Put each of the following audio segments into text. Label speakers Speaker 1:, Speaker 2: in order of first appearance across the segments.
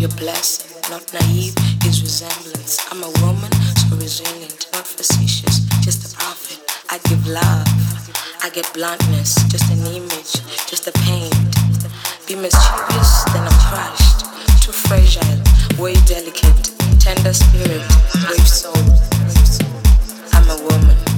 Speaker 1: Your blessing, not naive, is resemblance. I'm a woman, so resilient, not facetious, just a prophet. I give love, I get bluntness, just an image, just a paint. Be mischievous, then I'm crushed. Too fragile, way delicate, tender spirit, brave soul. I'm a woman.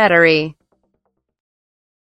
Speaker 2: Battery